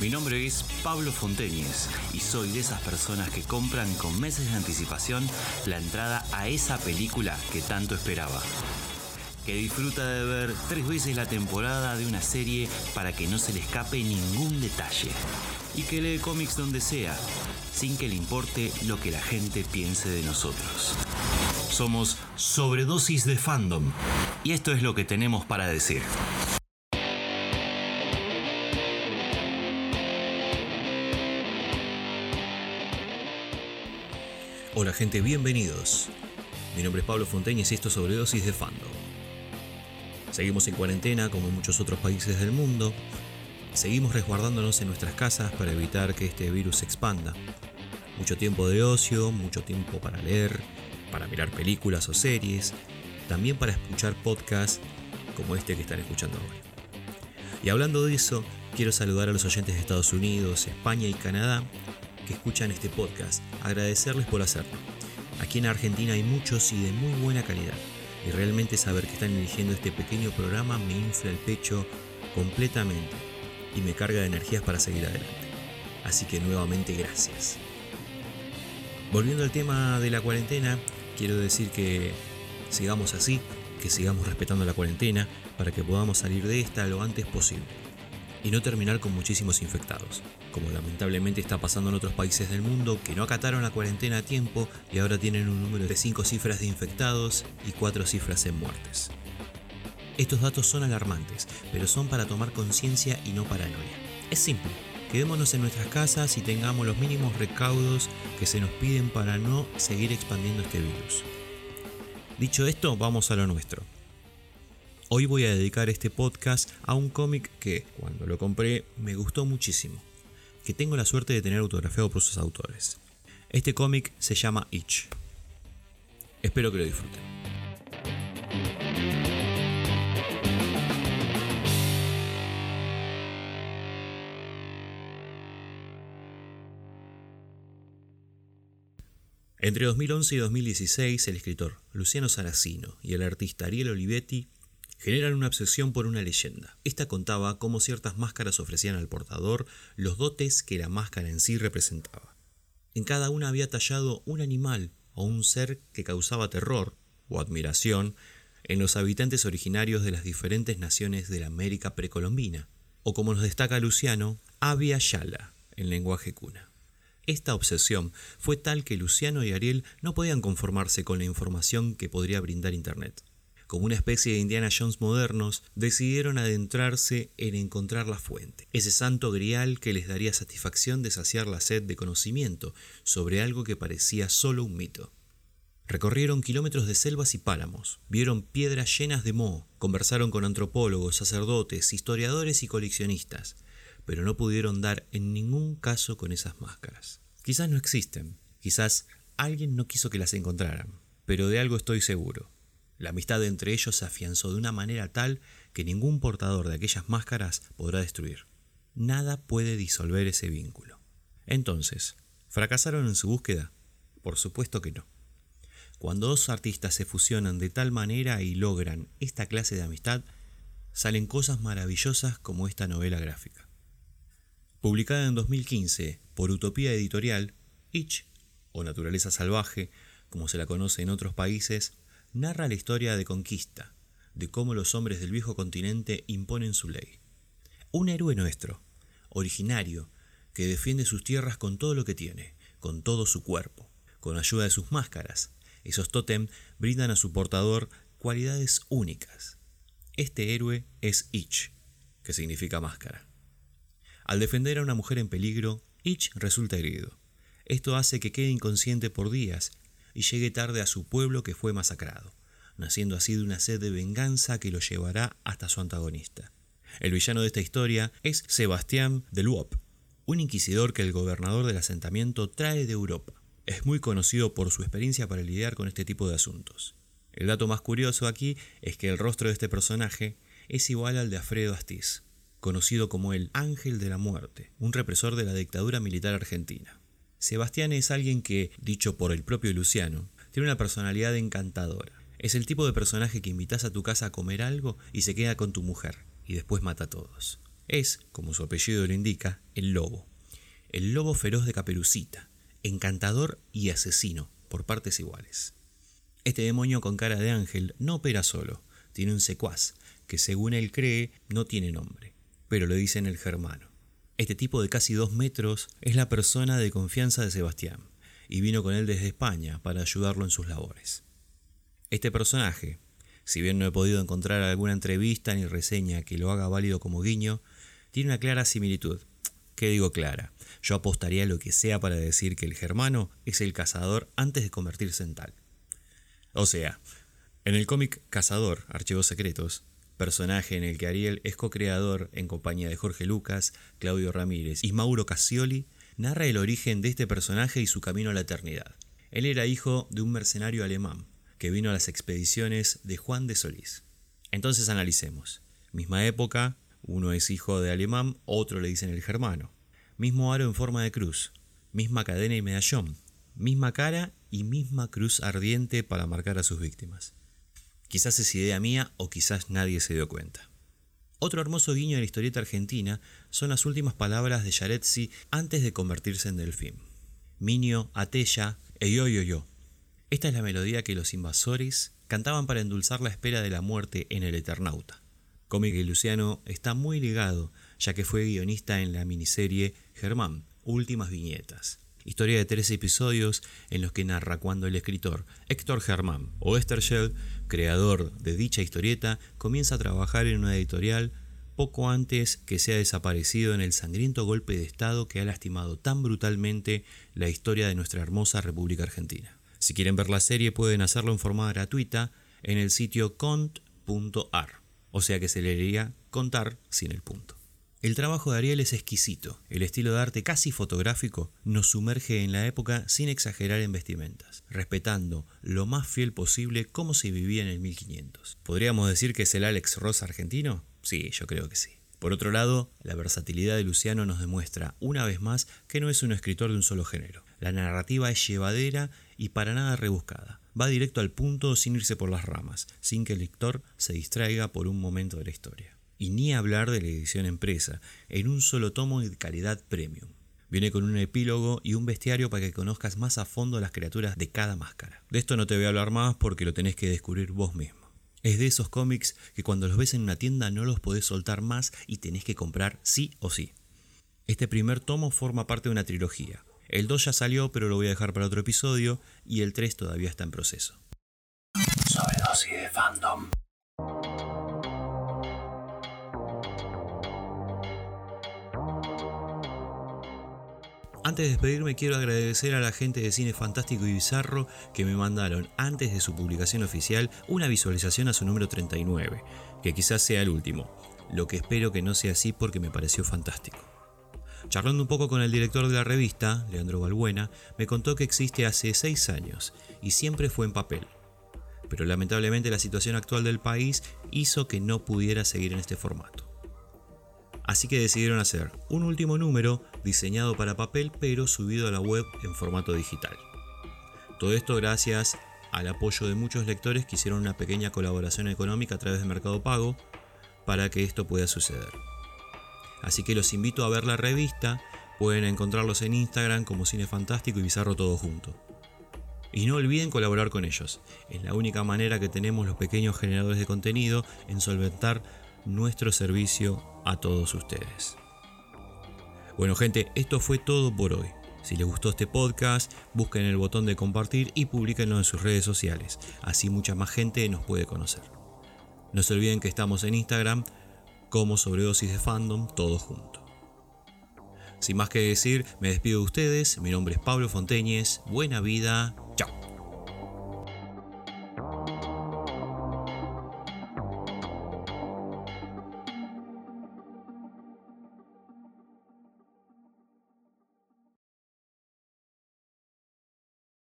Mi nombre es Pablo Fonteñez y soy de esas personas que compran con meses de anticipación la entrada a esa película que tanto esperaba. Que disfruta de ver tres veces la temporada de una serie para que no se le escape ningún detalle. Y que lee cómics donde sea, sin que le importe lo que la gente piense de nosotros. Somos sobredosis de fandom. Y esto es lo que tenemos para decir. Hola gente, bienvenidos. Mi nombre es Pablo Fonteñez y esto es Sobredosis de Fandom. Seguimos en cuarentena como muchos otros países del mundo. Seguimos resguardándonos en nuestras casas para evitar que este virus se expanda. Mucho tiempo de ocio, mucho tiempo para leer, para mirar películas o series, también para escuchar podcasts como este que están escuchando ahora. Y hablando de eso, quiero saludar a los oyentes de Estados Unidos, España y Canadá que escuchan este podcast, agradecerles por hacerlo. Aquí en Argentina hay muchos y de muy buena calidad, y realmente saber que están eligiendo este pequeño programa me infla el pecho completamente y me carga de energías para seguir adelante. Así que nuevamente gracias. Volviendo al tema de la cuarentena, quiero decir que sigamos así, que sigamos respetando la cuarentena para que podamos salir de esta lo antes posible y no terminar con muchísimos infectados, como lamentablemente está pasando en otros países del mundo que no acataron la cuarentena a tiempo y ahora tienen un número de 5 cifras de infectados y 4 cifras en muertes. Estos datos son alarmantes, pero son para tomar conciencia y no paranoia. Es simple, quedémonos en nuestras casas y tengamos los mínimos recaudos que se nos piden para no seguir expandiendo este virus. Dicho esto, vamos a lo nuestro. Hoy voy a dedicar este podcast a un cómic que, cuando lo compré, me gustó muchísimo, que tengo la suerte de tener autografiado por sus autores. Este cómic se llama Itch. Espero que lo disfruten. Entre 2011 y 2016, el escritor Luciano Saracino y el artista Ariel Olivetti generan una obsesión por una leyenda. Esta contaba cómo ciertas máscaras ofrecían al portador los dotes que la máscara en sí representaba. En cada una había tallado un animal o un ser que causaba terror o admiración en los habitantes originarios de las diferentes naciones de la América precolombina, o como nos destaca Luciano, Avia Yala, en lenguaje cuna. Esta obsesión fue tal que Luciano y Ariel no podían conformarse con la información que podría brindar Internet como una especie de Indiana Jones modernos, decidieron adentrarse en encontrar la fuente, ese santo grial que les daría satisfacción de saciar la sed de conocimiento sobre algo que parecía solo un mito. Recorrieron kilómetros de selvas y páramos, vieron piedras llenas de moho, conversaron con antropólogos, sacerdotes, historiadores y coleccionistas, pero no pudieron dar en ningún caso con esas máscaras. Quizás no existen, quizás alguien no quiso que las encontraran, pero de algo estoy seguro. La amistad entre ellos se afianzó de una manera tal que ningún portador de aquellas máscaras podrá destruir. Nada puede disolver ese vínculo. Entonces, ¿fracasaron en su búsqueda? Por supuesto que no. Cuando dos artistas se fusionan de tal manera y logran esta clase de amistad, salen cosas maravillosas como esta novela gráfica. Publicada en 2015 por Utopía Editorial, Itch, o Naturaleza Salvaje, como se la conoce en otros países, narra la historia de conquista, de cómo los hombres del viejo continente imponen su ley. Un héroe nuestro, originario, que defiende sus tierras con todo lo que tiene, con todo su cuerpo, con ayuda de sus máscaras. Esos tótem brindan a su portador cualidades únicas. Este héroe es Ich, que significa máscara. Al defender a una mujer en peligro, Ich resulta herido. Esto hace que quede inconsciente por días y llegue tarde a su pueblo que fue masacrado, naciendo así de una sed de venganza que lo llevará hasta su antagonista. El villano de esta historia es Sebastián de Luop, un inquisidor que el gobernador del asentamiento trae de Europa. Es muy conocido por su experiencia para lidiar con este tipo de asuntos. El dato más curioso aquí es que el rostro de este personaje es igual al de Alfredo Astiz, conocido como el Ángel de la Muerte, un represor de la dictadura militar argentina. Sebastián es alguien que, dicho por el propio Luciano, tiene una personalidad encantadora. Es el tipo de personaje que invitas a tu casa a comer algo y se queda con tu mujer, y después mata a todos. Es, como su apellido lo indica, el lobo. El lobo feroz de Caperucita, encantador y asesino, por partes iguales. Este demonio con cara de ángel no opera solo, tiene un secuaz, que según él cree no tiene nombre, pero lo dice en el germano. Este tipo de casi dos metros es la persona de confianza de Sebastián, y vino con él desde España para ayudarlo en sus labores. Este personaje, si bien no he podido encontrar alguna entrevista ni reseña que lo haga válido como guiño, tiene una clara similitud. ¿Qué digo clara? Yo apostaría lo que sea para decir que el germano es el cazador antes de convertirse en tal. O sea, en el cómic Cazador, Archivos Secretos, personaje en el que Ariel es co-creador en compañía de Jorge Lucas, Claudio Ramírez y Mauro Cassioli, narra el origen de este personaje y su camino a la eternidad. Él era hijo de un mercenario alemán que vino a las expediciones de Juan de Solís. Entonces analicemos. Misma época, uno es hijo de alemán, otro le dicen el germano. Mismo aro en forma de cruz, misma cadena y medallón, misma cara y misma cruz ardiente para marcar a sus víctimas. Quizás es idea mía o quizás nadie se dio cuenta. Otro hermoso guiño de la historieta argentina son las últimas palabras de Yaretsi antes de convertirse en delfín. Minio, Atella e yo. Esta es la melodía que los invasores cantaban para endulzar la espera de la muerte en el Eternauta. Cómic que Luciano está muy ligado, ya que fue guionista en la miniserie Germán, Últimas Viñetas, historia de tres episodios en los que narra cuando el escritor Héctor Germán o Esther Shell, creador de dicha historieta, comienza a trabajar en una editorial poco antes que sea desaparecido en el sangriento golpe de Estado que ha lastimado tan brutalmente la historia de nuestra hermosa República Argentina. Si quieren ver la serie pueden hacerlo en forma gratuita en el sitio cont.ar, o sea que se leería contar sin el punto. El trabajo de Ariel es exquisito. El estilo de arte casi fotográfico nos sumerge en la época sin exagerar en vestimentas, respetando lo más fiel posible cómo se vivía en el 1500. ¿Podríamos decir que es el Alex Ross argentino? Sí, yo creo que sí. Por otro lado, la versatilidad de Luciano nos demuestra una vez más que no es un escritor de un solo género. La narrativa es llevadera y para nada rebuscada. Va directo al punto sin irse por las ramas, sin que el lector se distraiga por un momento de la historia. Y ni hablar de la edición empresa, en un solo tomo de calidad premium. Viene con un epílogo y un bestiario para que conozcas más a fondo las criaturas de cada máscara. De esto no te voy a hablar más porque lo tenés que descubrir vos mismo. Es de esos cómics que cuando los ves en una tienda no los podés soltar más y tenés que comprar sí o sí. Este primer tomo forma parte de una trilogía. El 2 ya salió pero lo voy a dejar para otro episodio y el 3 todavía está en proceso. De. Antes de despedirme quiero agradecer a la gente de Cine Fantástico y Bizarro que me mandaron antes de su publicación oficial una visualización a su número 39, que quizás sea el último, lo que espero que no sea así porque me pareció fantástico. Charlando un poco con el director de la revista, Leandro Balbuena, me contó que existe hace 6 años y siempre fue en papel. Pero lamentablemente la situación actual del país hizo que no pudiera seguir en este formato. Así que decidieron hacer un último número diseñado para papel pero subido a la web en formato digital. Todo esto gracias al apoyo de muchos lectores que hicieron una pequeña colaboración económica a través de Mercado Pago para que esto pueda suceder. Así que los invito a ver la revista, pueden encontrarlos en Instagram como Cine Fantástico y Bizarro todo junto. Y no olviden colaborar con ellos, es la única manera que tenemos los pequeños generadores de contenido en solventar nuestro servicio a todos ustedes. Bueno gente, esto fue todo por hoy. Si les gustó este podcast, busquen el botón de compartir y publiquenlo en sus redes sociales. Así mucha más gente nos puede conocer. No se olviden que estamos en Instagram como sobredosis de fandom, todo junto. Sin más que decir, me despido de ustedes. Mi nombre es Pablo Fonteñez. Buena vida